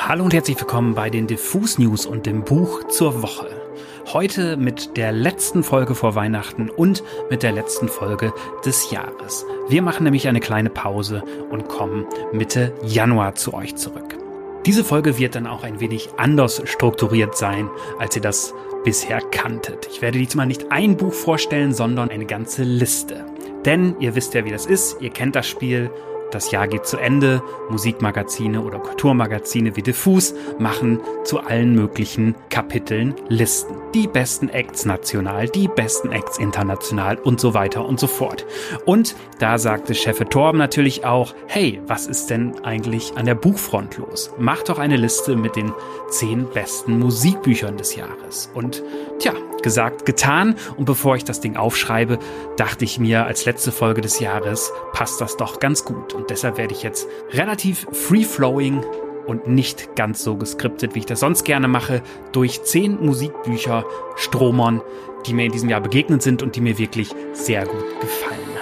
Hallo und herzlich willkommen bei den Diffus News und dem Buch zur Woche. Heute mit der letzten Folge vor Weihnachten und mit der letzten Folge des Jahres. Wir machen nämlich eine kleine Pause und kommen Mitte Januar zu euch zurück. Diese Folge wird dann auch ein wenig anders strukturiert sein, als ihr das bisher kanntet. Ich werde diesmal nicht ein Buch vorstellen, sondern eine ganze Liste. Denn ihr wisst ja, wie das ist, ihr kennt das Spiel, das Jahr geht zu Ende. Musikmagazine oder Kulturmagazine wie Diffus machen zu allen möglichen Kapiteln Listen. Die besten Acts national, die besten Acts international und so weiter und so fort. Und da sagte Chef Torben natürlich auch, hey, was ist denn eigentlich an der Buchfront los? Mach doch eine Liste mit den zehn besten Musikbüchern des Jahres. Und tja, gesagt, getan. Und bevor ich das Ding aufschreibe, dachte ich mir, als letzte Folge des Jahres passt das doch ganz gut. Und deshalb werde ich jetzt relativ free-flowing und nicht ganz so geskriptet, wie ich das sonst gerne mache, durch zehn Musikbücher stromern, die mir in diesem Jahr begegnet sind und die mir wirklich sehr gut gefallen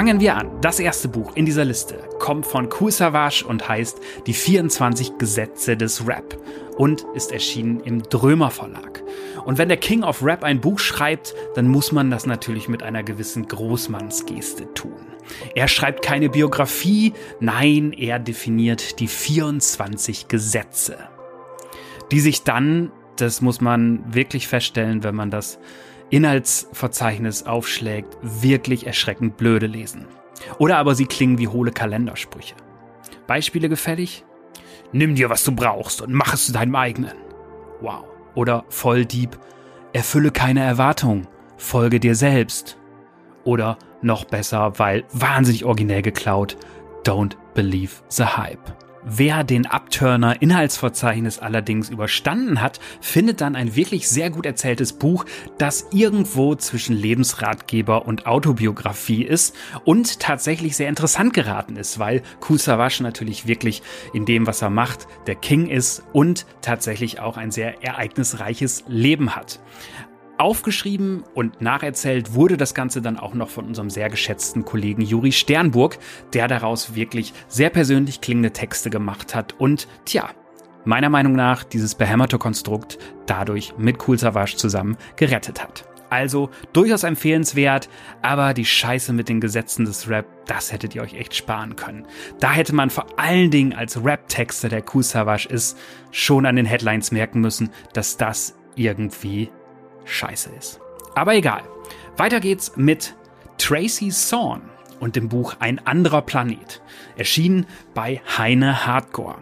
Fangen wir an. Das erste Buch in dieser Liste kommt von Kool Savage und heißt Die 24 Gesetze des Rap und ist erschienen im Drömer Verlag. Und wenn der King of Rap ein Buch schreibt, dann muss man das natürlich mit einer gewissen Großmannsgeste tun. Er schreibt keine Biografie, nein, er definiert die 24 Gesetze, die sich dann, das muss man wirklich feststellen, wenn man das Inhaltsverzeichnis aufschlägt, wirklich erschreckend blöde lesen. Oder aber sie klingen wie hohle Kalendersprüche. Beispiele gefällig? Nimm dir, was du brauchst und mach es zu deinem eigenen. Wow. Oder Volldieb, erfülle keine Erwartungen, folge dir selbst. Oder noch besser, weil wahnsinnig originell geklaut, don't believe the hype. Wer den Upturner Inhaltsverzeichnis allerdings überstanden hat, findet dann ein wirklich sehr gut erzähltes Buch, das irgendwo zwischen Lebensratgeber und Autobiografie ist und tatsächlich sehr interessant geraten ist, weil Kusawasch natürlich wirklich in dem, was er macht, der King ist und tatsächlich auch ein sehr ereignisreiches Leben hat. Aufgeschrieben und nacherzählt wurde das Ganze dann auch noch von unserem sehr geschätzten Kollegen Juri Sternburg, der daraus wirklich sehr persönlich klingende Texte gemacht hat und, tja, meiner Meinung nach dieses behämmerte Konstrukt dadurch mit Cool Savage zusammen gerettet hat. Also durchaus empfehlenswert, aber die Scheiße mit den Gesetzen des Rap, das hättet ihr euch echt sparen können. Da hätte man vor allen Dingen als Rap-Texter, der Cool Savage ist, schon an den Headlines merken müssen, dass das irgendwie scheiße ist. Aber egal. Weiter geht's mit Tracy Thorn und dem Buch Ein anderer Planet, erschienen bei Heine Hardcore.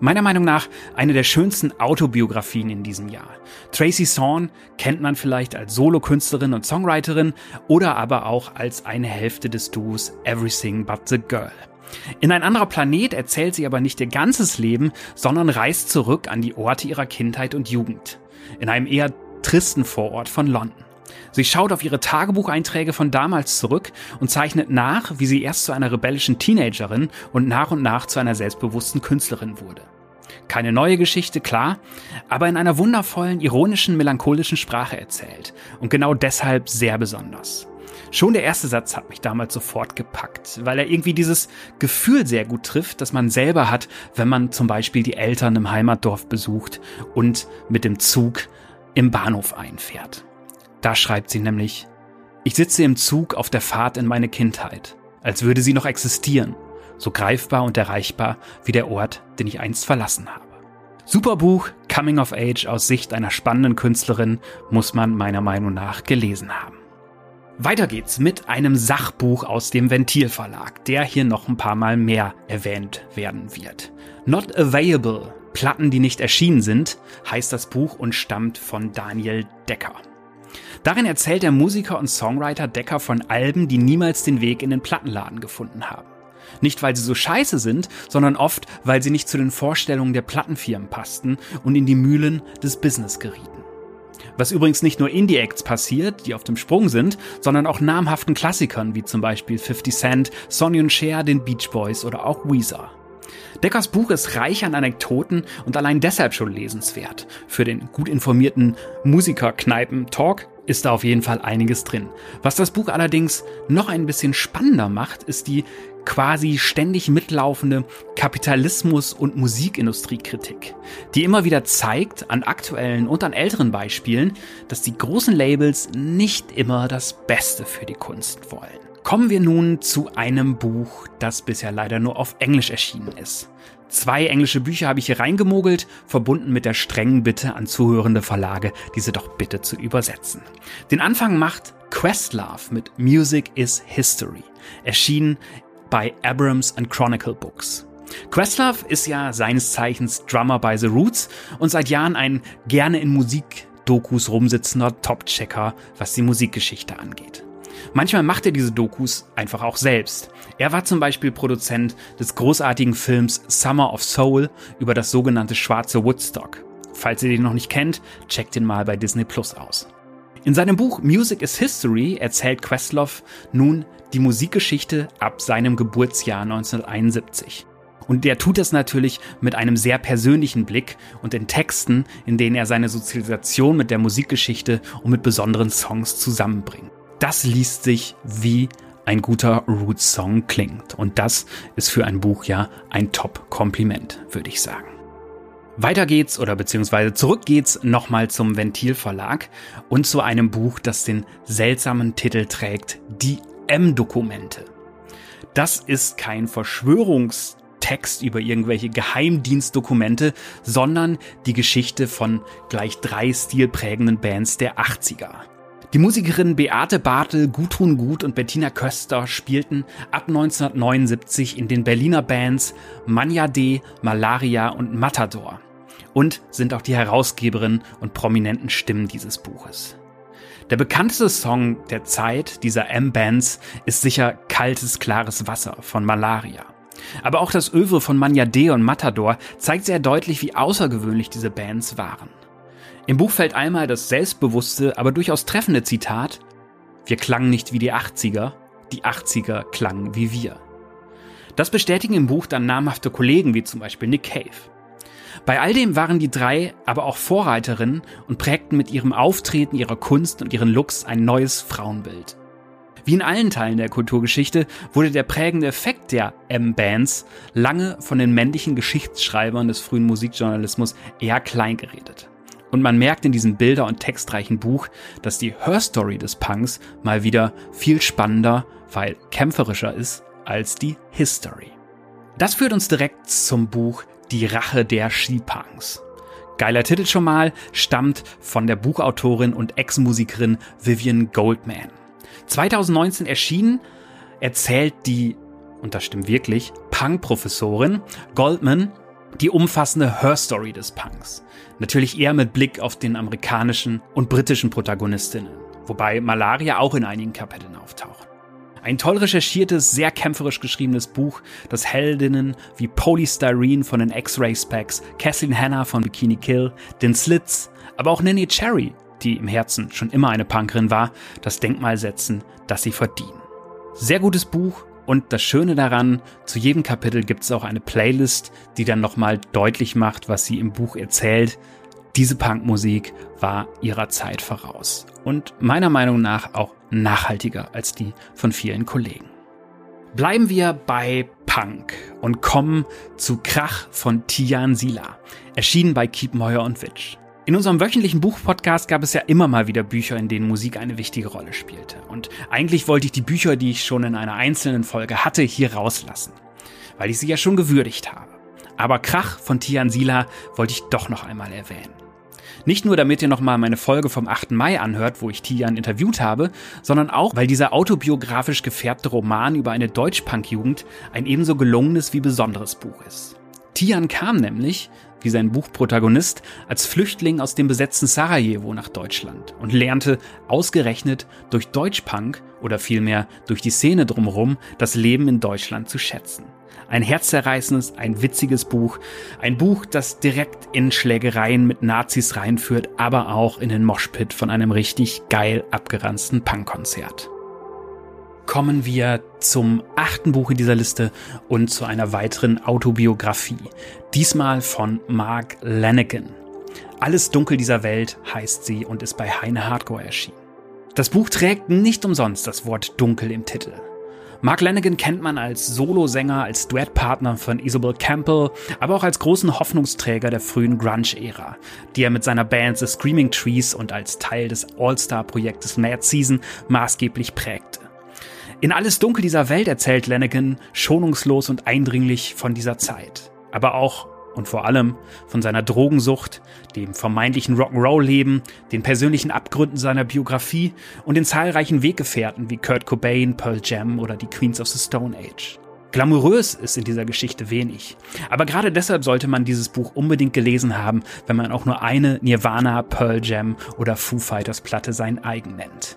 Meiner Meinung nach eine der schönsten Autobiografien in diesem Jahr. Tracy Thorn kennt man vielleicht als Solokünstlerin und Songwriterin oder aber auch als eine Hälfte des Duos Everything But the Girl. In ein anderer Planet erzählt sie aber nicht ihr ganzes Leben, sondern reist zurück an die Orte ihrer Kindheit und Jugend. In einem eher tristen Vorort von London. Sie schaut auf ihre Tagebucheinträge von damals zurück und zeichnet nach, wie sie erst zu einer rebellischen Teenagerin und nach und nach zu einer selbstbewussten Künstlerin wurde. Keine neue Geschichte, klar, aber in einer wundervollen, ironischen, melancholischen Sprache erzählt und genau deshalb sehr besonders. Schon der erste Satz hat mich damals sofort gepackt, weil er irgendwie dieses Gefühl sehr gut trifft, das man selber hat, wenn man zum Beispiel die Eltern im Heimatdorf besucht und mit dem Zug im Bahnhof einfährt. Da schreibt sie nämlich, ich sitze im Zug auf der Fahrt in meine Kindheit, als würde sie noch existieren, so greifbar und erreichbar wie der Ort, den ich einst verlassen habe. Super Buch, Coming of Age aus Sicht einer spannenden Künstlerin, muss man meiner Meinung nach gelesen haben. Weiter geht's mit einem Sachbuch aus dem Ventilverlag, der hier noch ein paar Mal mehr erwähnt werden wird. Not Available Platten, die nicht erschienen sind, heißt das Buch und stammt von Daniel Decker. Darin erzählt der Musiker und Songwriter Decker von Alben, die niemals den Weg in den Plattenladen gefunden haben. Nicht weil sie so scheiße sind, sondern oft, weil sie nicht zu den Vorstellungen der Plattenfirmen passten und in die Mühlen des Business gerieten. Was übrigens nicht nur Indie-Acts passiert, die auf dem Sprung sind, sondern auch namhaften Klassikern wie zum Beispiel 50 Cent, Sonny und Cher, den Beach Boys oder auch Weezer. Deckers Buch ist reich an Anekdoten und allein deshalb schon lesenswert. Für den gut informierten Musikerkneipen-Talk ist da auf jeden Fall einiges drin. Was das Buch allerdings noch ein bisschen spannender macht, ist die quasi ständig mitlaufende Kapitalismus- und Musikindustriekritik, die immer wieder zeigt, an aktuellen und an älteren Beispielen, dass die großen Labels nicht immer das Beste für die Kunst wollen. Kommen wir nun zu einem Buch, das bisher leider nur auf Englisch erschienen ist. Zwei englische Bücher habe ich hier reingemogelt, verbunden mit der strengen Bitte an zuhörende Verlage, diese doch bitte zu übersetzen. Den Anfang macht Questlove mit Music is History, erschienen bei Abrams and Chronicle Books. Questlove ist ja seines Zeichens Drummer bei The Roots und seit Jahren ein gerne in Musikdokus rumsitzender Top-Checker, was die Musikgeschichte angeht. Manchmal macht er diese Dokus einfach auch selbst. Er war zum Beispiel Produzent des großartigen Films Summer of Soul über das sogenannte schwarze Woodstock. Falls ihr den noch nicht kennt, checkt ihn mal bei Disney Plus aus. In seinem Buch Music is History erzählt Questlove nun die Musikgeschichte ab seinem Geburtsjahr 1971. Und der tut das natürlich mit einem sehr persönlichen Blick und in Texten, in denen er seine Sozialisation mit der Musikgeschichte und mit besonderen Songs zusammenbringt das liest sich wie ein guter Roots-Song klingt. Und das ist für ein Buch ja ein Top-Kompliment, würde ich sagen. Weiter geht's oder beziehungsweise zurück geht's nochmal zum Ventilverlag und zu einem Buch, das den seltsamen Titel trägt, Die M-Dokumente. Das ist kein Verschwörungstext über irgendwelche Geheimdienstdokumente, sondern die Geschichte von gleich drei stilprägenden Bands der 80er. Die Musikerinnen Beate Bartel, Gudrun Gut und Bettina Köster spielten ab 1979 in den Berliner Bands Manja D, Malaria und Matador und sind auch die Herausgeberin und prominenten Stimmen dieses Buches. Der bekannteste Song der Zeit dieser M-Bands ist sicher Kaltes, klares Wasser von Malaria. Aber auch das Övre von Manja D und Matador zeigt sehr deutlich, wie außergewöhnlich diese Bands waren. Im Buch fällt einmal das selbstbewusste, aber durchaus treffende Zitat, wir klangen nicht wie die 80er, die 80er klangen wie wir. Das bestätigen im Buch dann namhafte Kollegen wie zum Beispiel Nick Cave. Bei all dem waren die drei aber auch Vorreiterinnen und prägten mit ihrem Auftreten, ihrer Kunst und ihren Looks ein neues Frauenbild. Wie in allen Teilen der Kulturgeschichte wurde der prägende Effekt der M-Bands lange von den männlichen Geschichtsschreibern des frühen Musikjournalismus eher klein geredet. Und man merkt in diesem bilder- und textreichen Buch, dass die Hörstory des Punks mal wieder viel spannender, weil kämpferischer ist als die History. Das führt uns direkt zum Buch Die Rache der Skipunks. Geiler Titel schon mal, stammt von der Buchautorin und Ex-Musikerin Vivian Goldman. 2019 erschienen, erzählt die, und das stimmt wirklich, Punk-Professorin Goldman die umfassende Hörstory des Punks. Natürlich eher mit Blick auf den amerikanischen und britischen Protagonistinnen, wobei Malaria auch in einigen Kapiteln auftaucht. Ein toll recherchiertes, sehr kämpferisch geschriebenes Buch, das Heldinnen wie Polystyrene von den X-Ray Specs, Kathleen Hanna von Bikini Kill, den Slits, aber auch Nanny Cherry, die im Herzen schon immer eine Punkerin war, das Denkmal setzen, das sie verdienen. Sehr gutes Buch, und das Schöne daran, zu jedem Kapitel gibt es auch eine Playlist, die dann nochmal deutlich macht, was sie im Buch erzählt. Diese Punkmusik war ihrer Zeit voraus und meiner Meinung nach auch nachhaltiger als die von vielen Kollegen. Bleiben wir bei Punk und kommen zu Krach von Tian Sila, erschienen bei Moyer und Witch. In unserem wöchentlichen Buchpodcast gab es ja immer mal wieder Bücher, in denen Musik eine wichtige Rolle spielte. Und eigentlich wollte ich die Bücher, die ich schon in einer einzelnen Folge hatte, hier rauslassen, weil ich sie ja schon gewürdigt habe. Aber Krach von Tian Sila wollte ich doch noch einmal erwähnen. Nicht nur, damit ihr nochmal meine Folge vom 8. Mai anhört, wo ich Tian interviewt habe, sondern auch, weil dieser autobiografisch gefärbte Roman über eine Deutschpunk-Jugend ein ebenso gelungenes wie besonderes Buch ist. Tian kam nämlich, wie sein Buchprotagonist, als Flüchtling aus dem besetzten Sarajevo nach Deutschland und lernte ausgerechnet durch Deutschpunk oder vielmehr durch die Szene drumherum das Leben in Deutschland zu schätzen. Ein herzzerreißendes, ein witziges Buch, ein Buch, das direkt in Schlägereien mit Nazis reinführt, aber auch in den Moshpit von einem richtig geil abgeranzten Punkkonzert. Kommen wir zum achten Buch in dieser Liste und zu einer weiteren Autobiografie. Diesmal von Mark Lanigan. Alles Dunkel dieser Welt heißt sie und ist bei Heine Hardcore erschienen. Das Buch trägt nicht umsonst das Wort Dunkel im Titel. Mark Lanigan kennt man als Solosänger, als Duettpartner von Isabel Campbell, aber auch als großen Hoffnungsträger der frühen Grunge-Ära, die er mit seiner Band The Screaming Trees und als Teil des All-Star-Projektes Mad Season maßgeblich prägte. In Alles Dunkel dieser Welt erzählt Lanigan schonungslos und eindringlich von dieser Zeit, aber auch und vor allem von seiner Drogensucht, dem vermeintlichen Rock'n'Roll-Leben, den persönlichen Abgründen seiner Biografie und den zahlreichen Weggefährten wie Kurt Cobain, Pearl Jam oder die Queens of the Stone Age. Glamourös ist in dieser Geschichte wenig. Aber gerade deshalb sollte man dieses Buch unbedingt gelesen haben, wenn man auch nur eine Nirvana, Pearl Jam oder Foo Fighters Platte sein eigen nennt.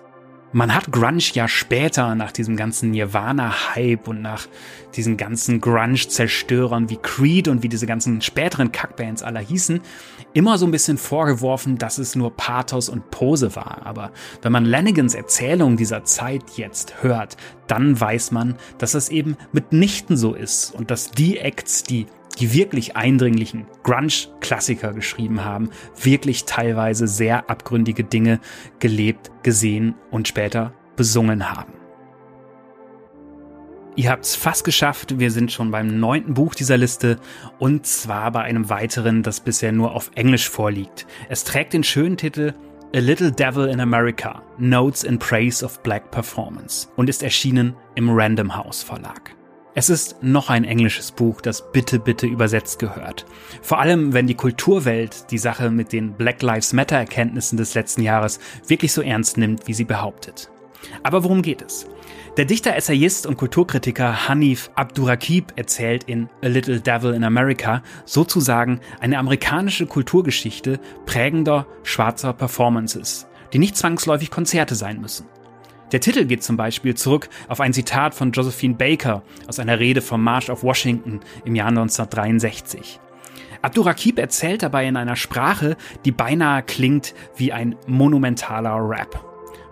Man hat Grunge ja später nach diesem ganzen Nirvana-Hype und nach diesen ganzen Grunge-Zerstörern wie Creed und wie diese ganzen späteren Kackbands aller hießen, immer so ein bisschen vorgeworfen, dass es nur Pathos und Pose war. Aber wenn man Lanigans Erzählung dieser Zeit jetzt hört, dann weiß man, dass es eben mitnichten so ist und dass die Acts, die die wirklich eindringlichen Grunge-Klassiker geschrieben haben, wirklich teilweise sehr abgründige Dinge gelebt, gesehen und später besungen haben. Ihr habt's fast geschafft, wir sind schon beim neunten Buch dieser Liste und zwar bei einem weiteren, das bisher nur auf Englisch vorliegt. Es trägt den schönen Titel A Little Devil in America, Notes in Praise of Black Performance und ist erschienen im Random House Verlag. Es ist noch ein englisches Buch, das bitte, bitte übersetzt gehört. Vor allem, wenn die Kulturwelt die Sache mit den Black Lives Matter Erkenntnissen des letzten Jahres wirklich so ernst nimmt, wie sie behauptet. Aber worum geht es? Der Dichter, Essayist und Kulturkritiker Hanif Abdurakib erzählt in A Little Devil in America sozusagen eine amerikanische Kulturgeschichte prägender schwarzer Performances, die nicht zwangsläufig Konzerte sein müssen. Der Titel geht zum Beispiel zurück auf ein Zitat von Josephine Baker aus einer Rede vom March of Washington im Jahr 1963. Abdurakib erzählt dabei in einer Sprache, die beinahe klingt wie ein monumentaler Rap.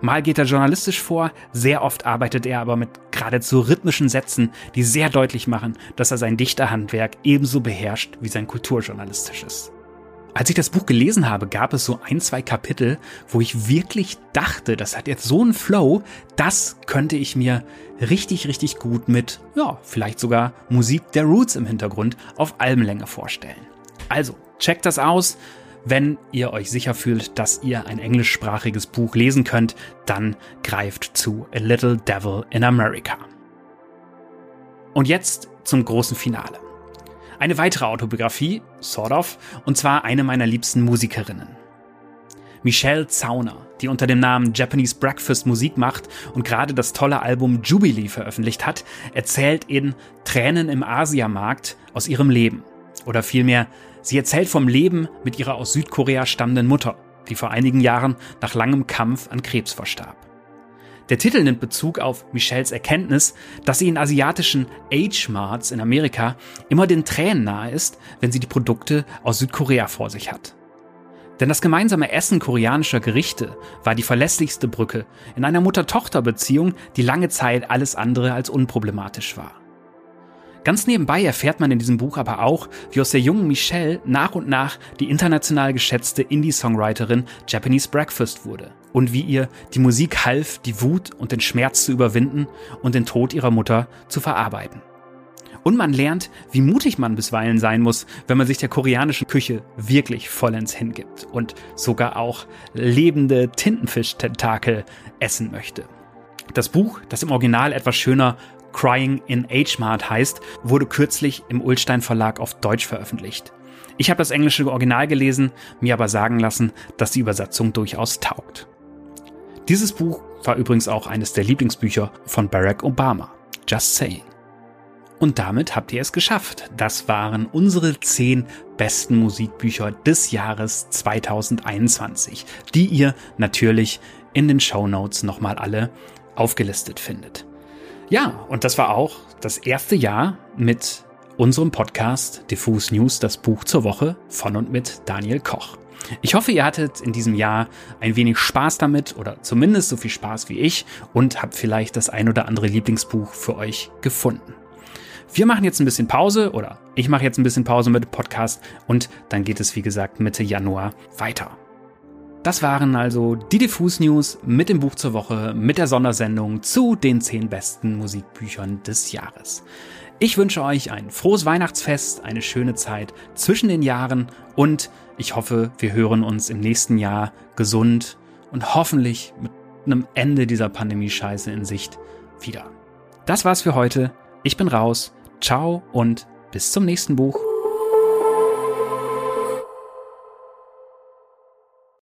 Mal geht er journalistisch vor, sehr oft arbeitet er aber mit geradezu rhythmischen Sätzen, die sehr deutlich machen, dass er sein Dichterhandwerk ebenso beherrscht wie sein kulturjournalistisches. Als ich das Buch gelesen habe, gab es so ein, zwei Kapitel, wo ich wirklich dachte, das hat jetzt so einen Flow, das könnte ich mir richtig, richtig gut mit, ja, vielleicht sogar Musik der Roots im Hintergrund auf Albenlänge vorstellen. Also, checkt das aus. Wenn ihr euch sicher fühlt, dass ihr ein englischsprachiges Buch lesen könnt, dann greift zu A Little Devil in America. Und jetzt zum großen Finale. Eine weitere Autobiografie, sort of, und zwar eine meiner liebsten Musikerinnen. Michelle Zauner, die unter dem Namen Japanese Breakfast Musik macht und gerade das tolle Album Jubilee veröffentlicht hat, erzählt in Tränen im Asiamarkt aus ihrem Leben. Oder vielmehr, sie erzählt vom Leben mit ihrer aus Südkorea stammenden Mutter, die vor einigen Jahren nach langem Kampf an Krebs verstarb. Der Titel nimmt Bezug auf Michelles Erkenntnis, dass sie in asiatischen Age-Marts in Amerika immer den Tränen nahe ist, wenn sie die Produkte aus Südkorea vor sich hat. Denn das gemeinsame Essen koreanischer Gerichte war die verlässlichste Brücke in einer Mutter-Tochter-Beziehung, die lange Zeit alles andere als unproblematisch war. Ganz nebenbei erfährt man in diesem Buch aber auch, wie aus der jungen Michelle nach und nach die international geschätzte Indie-Songwriterin Japanese Breakfast wurde und wie ihr die Musik half, die Wut und den Schmerz zu überwinden und den Tod ihrer Mutter zu verarbeiten. Und man lernt, wie mutig man bisweilen sein muss, wenn man sich der koreanischen Küche wirklich vollends hingibt und sogar auch lebende Tintenfisch-Tentakel essen möchte. Das Buch, das im Original etwas schöner Crying in H-Mart heißt, wurde kürzlich im Ulstein Verlag auf Deutsch veröffentlicht. Ich habe das englische Original gelesen, mir aber sagen lassen, dass die Übersetzung durchaus taugt. Dieses Buch war übrigens auch eines der Lieblingsbücher von Barack Obama. Just saying. Und damit habt ihr es geschafft. Das waren unsere zehn besten Musikbücher des Jahres 2021, die ihr natürlich in den Show Notes nochmal alle aufgelistet findet. Ja, und das war auch das erste Jahr mit unserem Podcast Diffus News, das Buch zur Woche von und mit Daniel Koch. Ich hoffe, ihr hattet in diesem Jahr ein wenig Spaß damit oder zumindest so viel Spaß wie ich und habt vielleicht das ein oder andere Lieblingsbuch für euch gefunden. Wir machen jetzt ein bisschen Pause oder ich mache jetzt ein bisschen Pause mit dem Podcast und dann geht es wie gesagt Mitte Januar weiter. Das waren also die Diffus News mit dem Buch zur Woche, mit der Sondersendung zu den zehn besten Musikbüchern des Jahres. Ich wünsche euch ein frohes Weihnachtsfest, eine schöne Zeit zwischen den Jahren und ich hoffe, wir hören uns im nächsten Jahr gesund und hoffentlich mit einem Ende dieser Pandemie-Scheiße in Sicht wieder. Das war's für heute. Ich bin raus. Ciao und bis zum nächsten Buch.